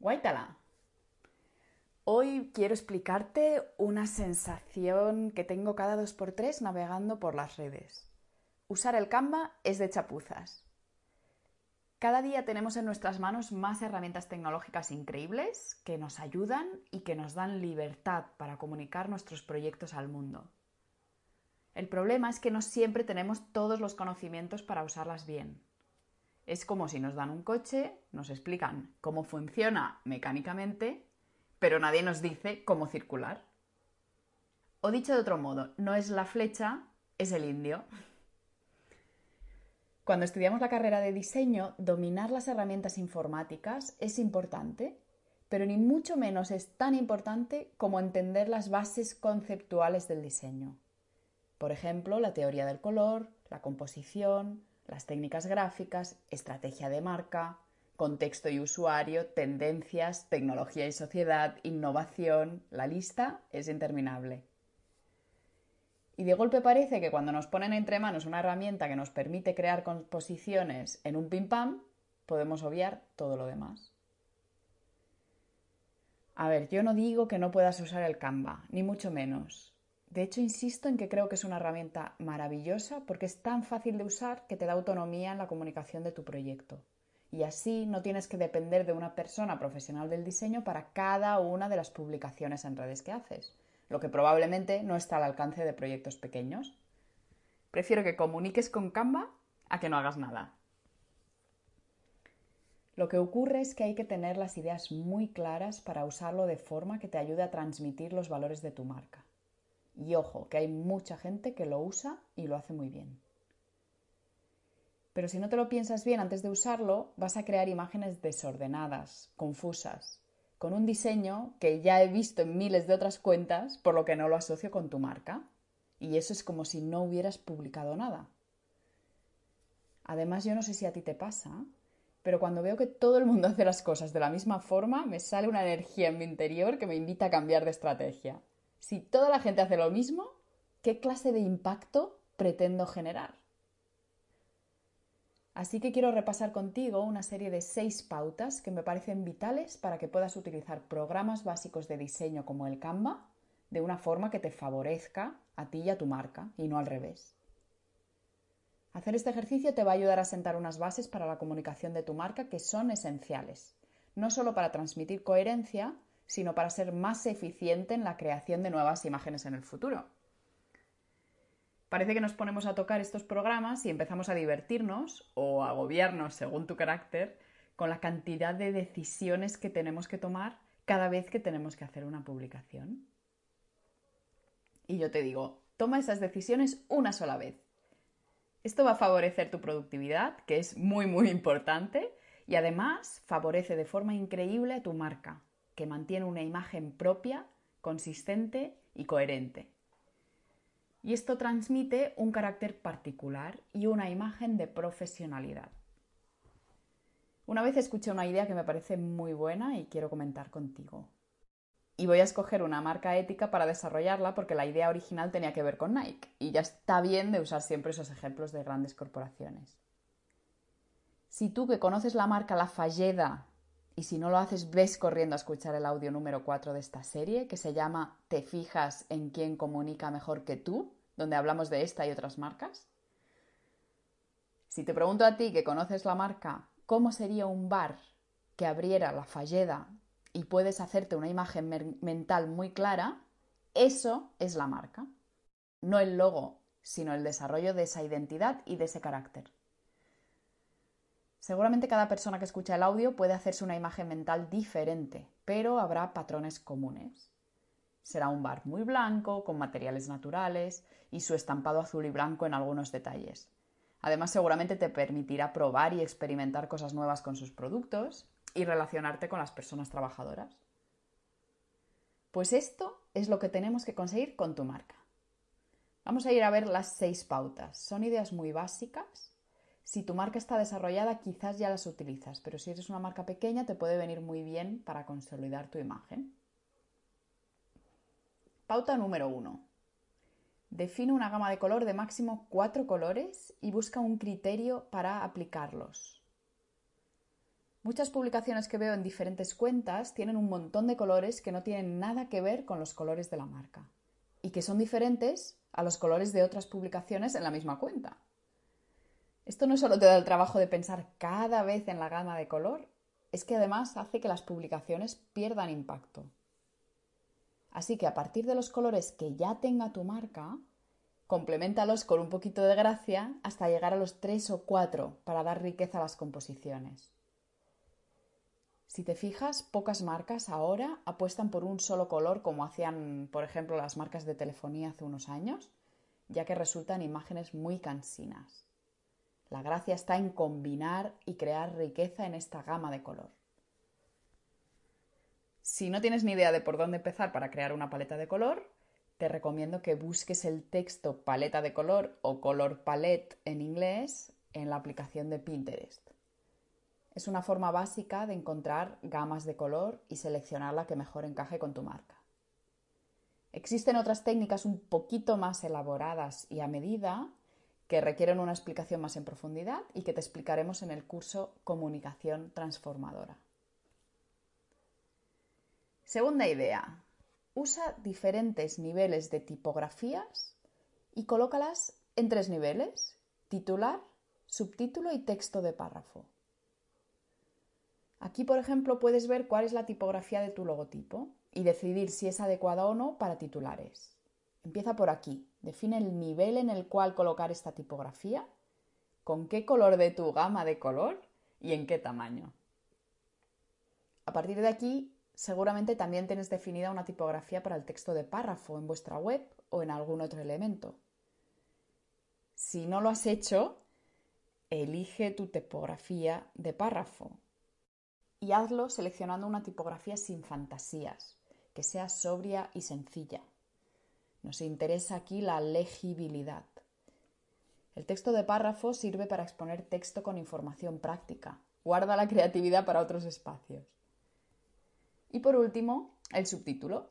Guaitala. Hoy quiero explicarte una sensación que tengo cada dos por tres navegando por las redes. Usar el Canva es de chapuzas. Cada día tenemos en nuestras manos más herramientas tecnológicas increíbles que nos ayudan y que nos dan libertad para comunicar nuestros proyectos al mundo. El problema es que no siempre tenemos todos los conocimientos para usarlas bien. Es como si nos dan un coche, nos explican cómo funciona mecánicamente, pero nadie nos dice cómo circular. O dicho de otro modo, no es la flecha, es el indio. Cuando estudiamos la carrera de diseño, dominar las herramientas informáticas es importante, pero ni mucho menos es tan importante como entender las bases conceptuales del diseño. Por ejemplo, la teoría del color, la composición, las técnicas gráficas, estrategia de marca, contexto y usuario, tendencias, tecnología y sociedad, innovación. La lista es interminable. Y de golpe parece que cuando nos ponen entre manos una herramienta que nos permite crear composiciones en un pim pam, podemos obviar todo lo demás. A ver, yo no digo que no puedas usar el Canva, ni mucho menos. De hecho, insisto en que creo que es una herramienta maravillosa porque es tan fácil de usar que te da autonomía en la comunicación de tu proyecto. Y así no tienes que depender de una persona profesional del diseño para cada una de las publicaciones en redes que haces, lo que probablemente no está al alcance de proyectos pequeños. Prefiero que comuniques con Canva a que no hagas nada. Lo que ocurre es que hay que tener las ideas muy claras para usarlo de forma que te ayude a transmitir los valores de tu marca. Y ojo, que hay mucha gente que lo usa y lo hace muy bien. Pero si no te lo piensas bien antes de usarlo, vas a crear imágenes desordenadas, confusas, con un diseño que ya he visto en miles de otras cuentas, por lo que no lo asocio con tu marca. Y eso es como si no hubieras publicado nada. Además, yo no sé si a ti te pasa, pero cuando veo que todo el mundo hace las cosas de la misma forma, me sale una energía en mi interior que me invita a cambiar de estrategia. Si toda la gente hace lo mismo, ¿qué clase de impacto pretendo generar? Así que quiero repasar contigo una serie de seis pautas que me parecen vitales para que puedas utilizar programas básicos de diseño como el Canva de una forma que te favorezca a ti y a tu marca y no al revés. Hacer este ejercicio te va a ayudar a sentar unas bases para la comunicación de tu marca que son esenciales, no solo para transmitir coherencia, sino para ser más eficiente en la creación de nuevas imágenes en el futuro. Parece que nos ponemos a tocar estos programas y empezamos a divertirnos o a agobiarnos, según tu carácter, con la cantidad de decisiones que tenemos que tomar cada vez que tenemos que hacer una publicación. Y yo te digo, toma esas decisiones una sola vez. Esto va a favorecer tu productividad, que es muy muy importante, y además favorece de forma increíble a tu marca, que mantiene una imagen propia, consistente y coherente. Y esto transmite un carácter particular y una imagen de profesionalidad. Una vez escuché una idea que me parece muy buena y quiero comentar contigo. Y voy a escoger una marca ética para desarrollarla porque la idea original tenía que ver con Nike y ya está bien de usar siempre esos ejemplos de grandes corporaciones. Si tú que conoces la marca La Falleda y si no lo haces, ves corriendo a escuchar el audio número 4 de esta serie, que se llama ¿Te fijas en quién comunica mejor que tú? donde hablamos de esta y otras marcas. Si te pregunto a ti que conoces la marca, ¿cómo sería un bar que abriera la falleda y puedes hacerte una imagen mental muy clara? Eso es la marca. No el logo, sino el desarrollo de esa identidad y de ese carácter. Seguramente cada persona que escucha el audio puede hacerse una imagen mental diferente, pero habrá patrones comunes. Será un bar muy blanco, con materiales naturales y su estampado azul y blanco en algunos detalles. Además, seguramente te permitirá probar y experimentar cosas nuevas con sus productos y relacionarte con las personas trabajadoras. Pues esto es lo que tenemos que conseguir con tu marca. Vamos a ir a ver las seis pautas. Son ideas muy básicas. Si tu marca está desarrollada, quizás ya las utilizas, pero si eres una marca pequeña, te puede venir muy bien para consolidar tu imagen. Pauta número uno. Define una gama de color de máximo cuatro colores y busca un criterio para aplicarlos. Muchas publicaciones que veo en diferentes cuentas tienen un montón de colores que no tienen nada que ver con los colores de la marca y que son diferentes a los colores de otras publicaciones en la misma cuenta. Esto no solo te da el trabajo de pensar cada vez en la gama de color, es que además hace que las publicaciones pierdan impacto. Así que a partir de los colores que ya tenga tu marca, complementalos con un poquito de gracia hasta llegar a los tres o cuatro para dar riqueza a las composiciones. Si te fijas, pocas marcas ahora apuestan por un solo color como hacían, por ejemplo, las marcas de telefonía hace unos años, ya que resultan imágenes muy cansinas. La gracia está en combinar y crear riqueza en esta gama de color. Si no tienes ni idea de por dónde empezar para crear una paleta de color, te recomiendo que busques el texto paleta de color o color palette en inglés en la aplicación de Pinterest. Es una forma básica de encontrar gamas de color y seleccionar la que mejor encaje con tu marca. Existen otras técnicas un poquito más elaboradas y a medida que requieren una explicación más en profundidad y que te explicaremos en el curso Comunicación Transformadora. Segunda idea. Usa diferentes niveles de tipografías y colócalas en tres niveles, titular, subtítulo y texto de párrafo. Aquí, por ejemplo, puedes ver cuál es la tipografía de tu logotipo y decidir si es adecuada o no para titulares. Empieza por aquí. Define el nivel en el cual colocar esta tipografía, con qué color de tu gama de color y en qué tamaño. A partir de aquí, seguramente también tienes definida una tipografía para el texto de párrafo en vuestra web o en algún otro elemento. Si no lo has hecho, elige tu tipografía de párrafo y hazlo seleccionando una tipografía sin fantasías, que sea sobria y sencilla. Nos interesa aquí la legibilidad. El texto de párrafo sirve para exponer texto con información práctica. Guarda la creatividad para otros espacios. Y por último, el subtítulo.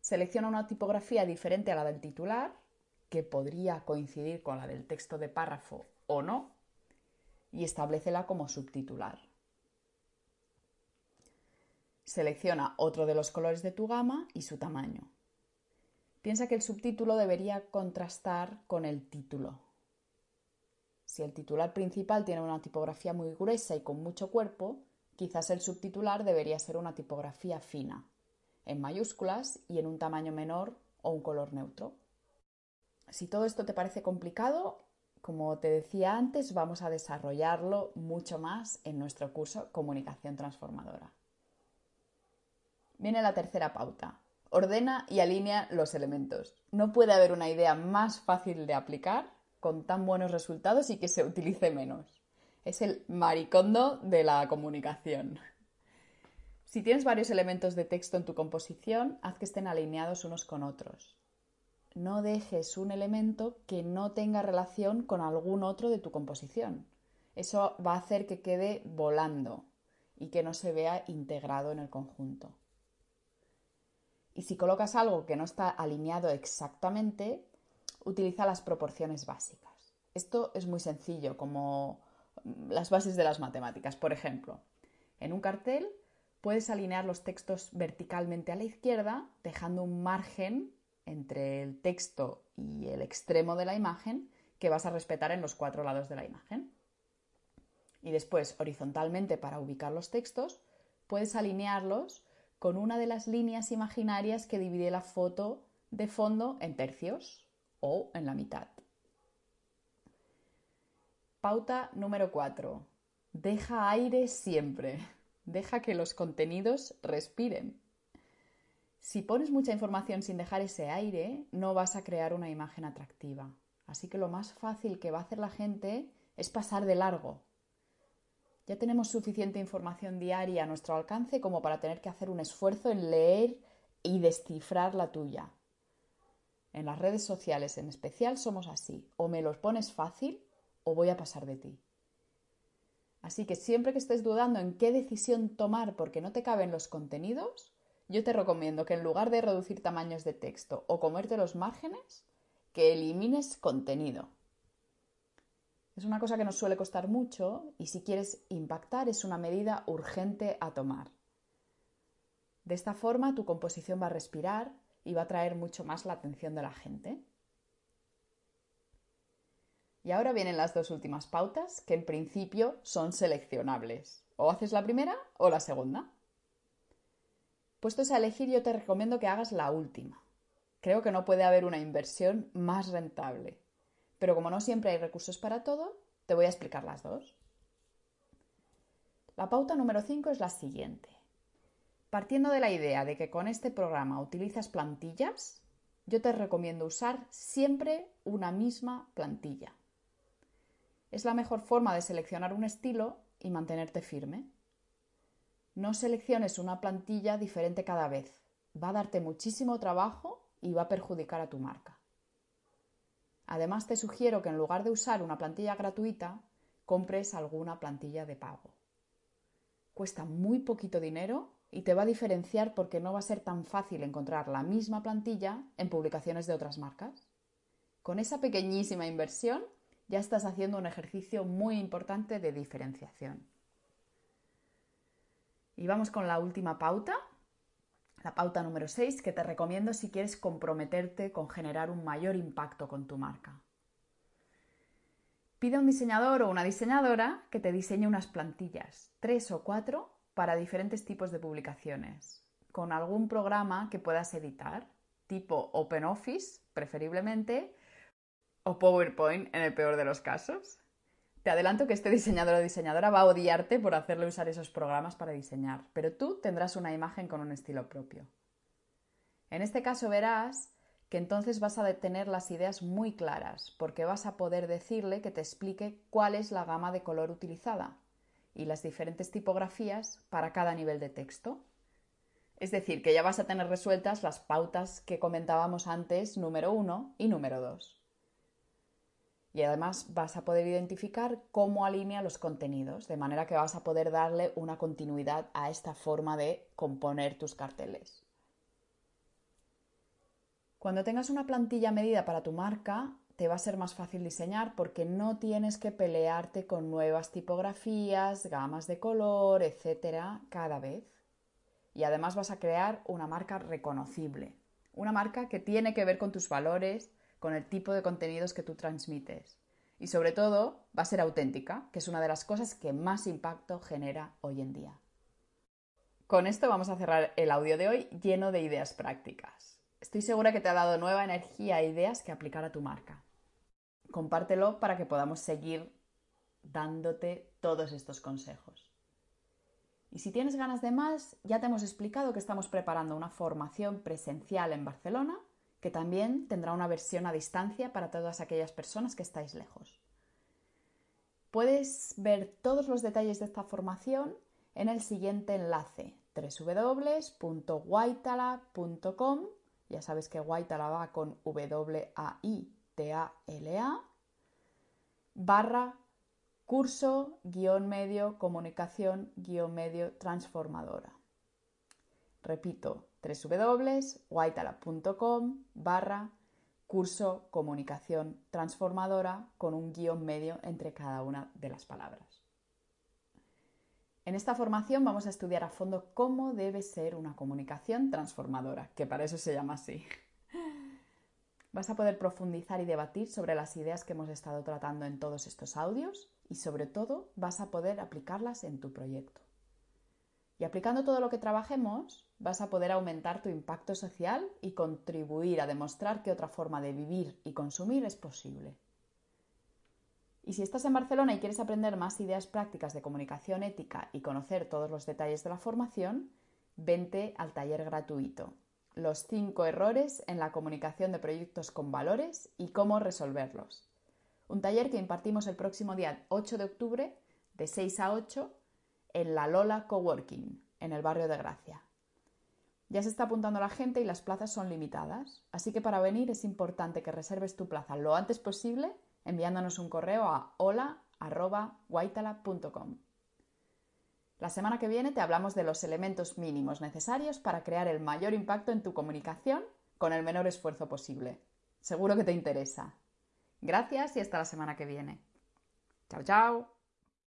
Selecciona una tipografía diferente a la del titular, que podría coincidir con la del texto de párrafo o no, y establecela como subtitular. Selecciona otro de los colores de tu gama y su tamaño. Piensa que el subtítulo debería contrastar con el título. Si el titular principal tiene una tipografía muy gruesa y con mucho cuerpo, quizás el subtitular debería ser una tipografía fina, en mayúsculas y en un tamaño menor o un color neutro. Si todo esto te parece complicado, como te decía antes, vamos a desarrollarlo mucho más en nuestro curso Comunicación Transformadora. Viene la tercera pauta. Ordena y alinea los elementos. No puede haber una idea más fácil de aplicar con tan buenos resultados y que se utilice menos. Es el maricondo de la comunicación. Si tienes varios elementos de texto en tu composición, haz que estén alineados unos con otros. No dejes un elemento que no tenga relación con algún otro de tu composición. Eso va a hacer que quede volando y que no se vea integrado en el conjunto. Y si colocas algo que no está alineado exactamente, utiliza las proporciones básicas. Esto es muy sencillo, como las bases de las matemáticas. Por ejemplo, en un cartel puedes alinear los textos verticalmente a la izquierda, dejando un margen entre el texto y el extremo de la imagen que vas a respetar en los cuatro lados de la imagen. Y después, horizontalmente, para ubicar los textos, puedes alinearlos con una de las líneas imaginarias que divide la foto de fondo en tercios o en la mitad. Pauta número 4. Deja aire siempre. Deja que los contenidos respiren. Si pones mucha información sin dejar ese aire, no vas a crear una imagen atractiva. Así que lo más fácil que va a hacer la gente es pasar de largo. Ya tenemos suficiente información diaria a nuestro alcance como para tener que hacer un esfuerzo en leer y descifrar la tuya. En las redes sociales en especial somos así. O me los pones fácil o voy a pasar de ti. Así que siempre que estés dudando en qué decisión tomar porque no te caben los contenidos, yo te recomiendo que en lugar de reducir tamaños de texto o comerte los márgenes, que elimines contenido. Es una cosa que nos suele costar mucho y si quieres impactar es una medida urgente a tomar. De esta forma tu composición va a respirar y va a atraer mucho más la atención de la gente. Y ahora vienen las dos últimas pautas que en principio son seleccionables. O haces la primera o la segunda. Puestos a elegir yo te recomiendo que hagas la última. Creo que no puede haber una inversión más rentable. Pero como no siempre hay recursos para todo, te voy a explicar las dos. La pauta número 5 es la siguiente. Partiendo de la idea de que con este programa utilizas plantillas, yo te recomiendo usar siempre una misma plantilla. Es la mejor forma de seleccionar un estilo y mantenerte firme. No selecciones una plantilla diferente cada vez. Va a darte muchísimo trabajo y va a perjudicar a tu marca. Además, te sugiero que en lugar de usar una plantilla gratuita, compres alguna plantilla de pago. Cuesta muy poquito dinero y te va a diferenciar porque no va a ser tan fácil encontrar la misma plantilla en publicaciones de otras marcas. Con esa pequeñísima inversión ya estás haciendo un ejercicio muy importante de diferenciación. Y vamos con la última pauta, la pauta número 6, que te recomiendo si quieres comprometerte con generar un mayor impacto con tu marca. Pide a un diseñador o una diseñadora que te diseñe unas plantillas, tres o cuatro, para diferentes tipos de publicaciones, con algún programa que puedas editar, tipo OpenOffice, preferiblemente, o PowerPoint en el peor de los casos. Te adelanto que este diseñador o diseñadora va a odiarte por hacerle usar esos programas para diseñar, pero tú tendrás una imagen con un estilo propio. En este caso verás que entonces vas a tener las ideas muy claras, porque vas a poder decirle que te explique cuál es la gama de color utilizada, y las diferentes tipografías para cada nivel de texto. Es decir, que ya vas a tener resueltas las pautas que comentábamos antes, número 1 y número 2. Y además vas a poder identificar cómo alinea los contenidos, de manera que vas a poder darle una continuidad a esta forma de componer tus carteles. Cuando tengas una plantilla medida para tu marca, te va a ser más fácil diseñar porque no tienes que pelearte con nuevas tipografías, gamas de color, etcétera, cada vez. Y además vas a crear una marca reconocible, una marca que tiene que ver con tus valores, con el tipo de contenidos que tú transmites. Y sobre todo, va a ser auténtica, que es una de las cosas que más impacto genera hoy en día. Con esto vamos a cerrar el audio de hoy lleno de ideas prácticas. Estoy segura que te ha dado nueva energía e ideas que aplicar a tu marca. Compártelo para que podamos seguir dándote todos estos consejos. Y si tienes ganas de más, ya te hemos explicado que estamos preparando una formación presencial en Barcelona, que también tendrá una versión a distancia para todas aquellas personas que estáis lejos. Puedes ver todos los detalles de esta formación en el siguiente enlace www.guaitala.com ya sabes que Waitala va con W-A-I-T-A-L-A, barra curso guion medio comunicación guion medio transformadora. Repito, www.waitala.com barra curso comunicación transformadora con un guion medio entre cada una de las palabras. En esta formación vamos a estudiar a fondo cómo debe ser una comunicación transformadora, que para eso se llama así. Vas a poder profundizar y debatir sobre las ideas que hemos estado tratando en todos estos audios y sobre todo vas a poder aplicarlas en tu proyecto. Y aplicando todo lo que trabajemos, vas a poder aumentar tu impacto social y contribuir a demostrar que otra forma de vivir y consumir es posible. Y si estás en Barcelona y quieres aprender más ideas prácticas de comunicación ética y conocer todos los detalles de la formación, vente al taller gratuito. Los 5 errores en la comunicación de proyectos con valores y cómo resolverlos. Un taller que impartimos el próximo día 8 de octubre de 6 a 8 en la Lola Coworking, en el barrio de Gracia. Ya se está apuntando la gente y las plazas son limitadas, así que para venir es importante que reserves tu plaza lo antes posible enviándonos un correo a hola.guaitala.com. La semana que viene te hablamos de los elementos mínimos necesarios para crear el mayor impacto en tu comunicación con el menor esfuerzo posible. Seguro que te interesa. Gracias y hasta la semana que viene. Chao, chao.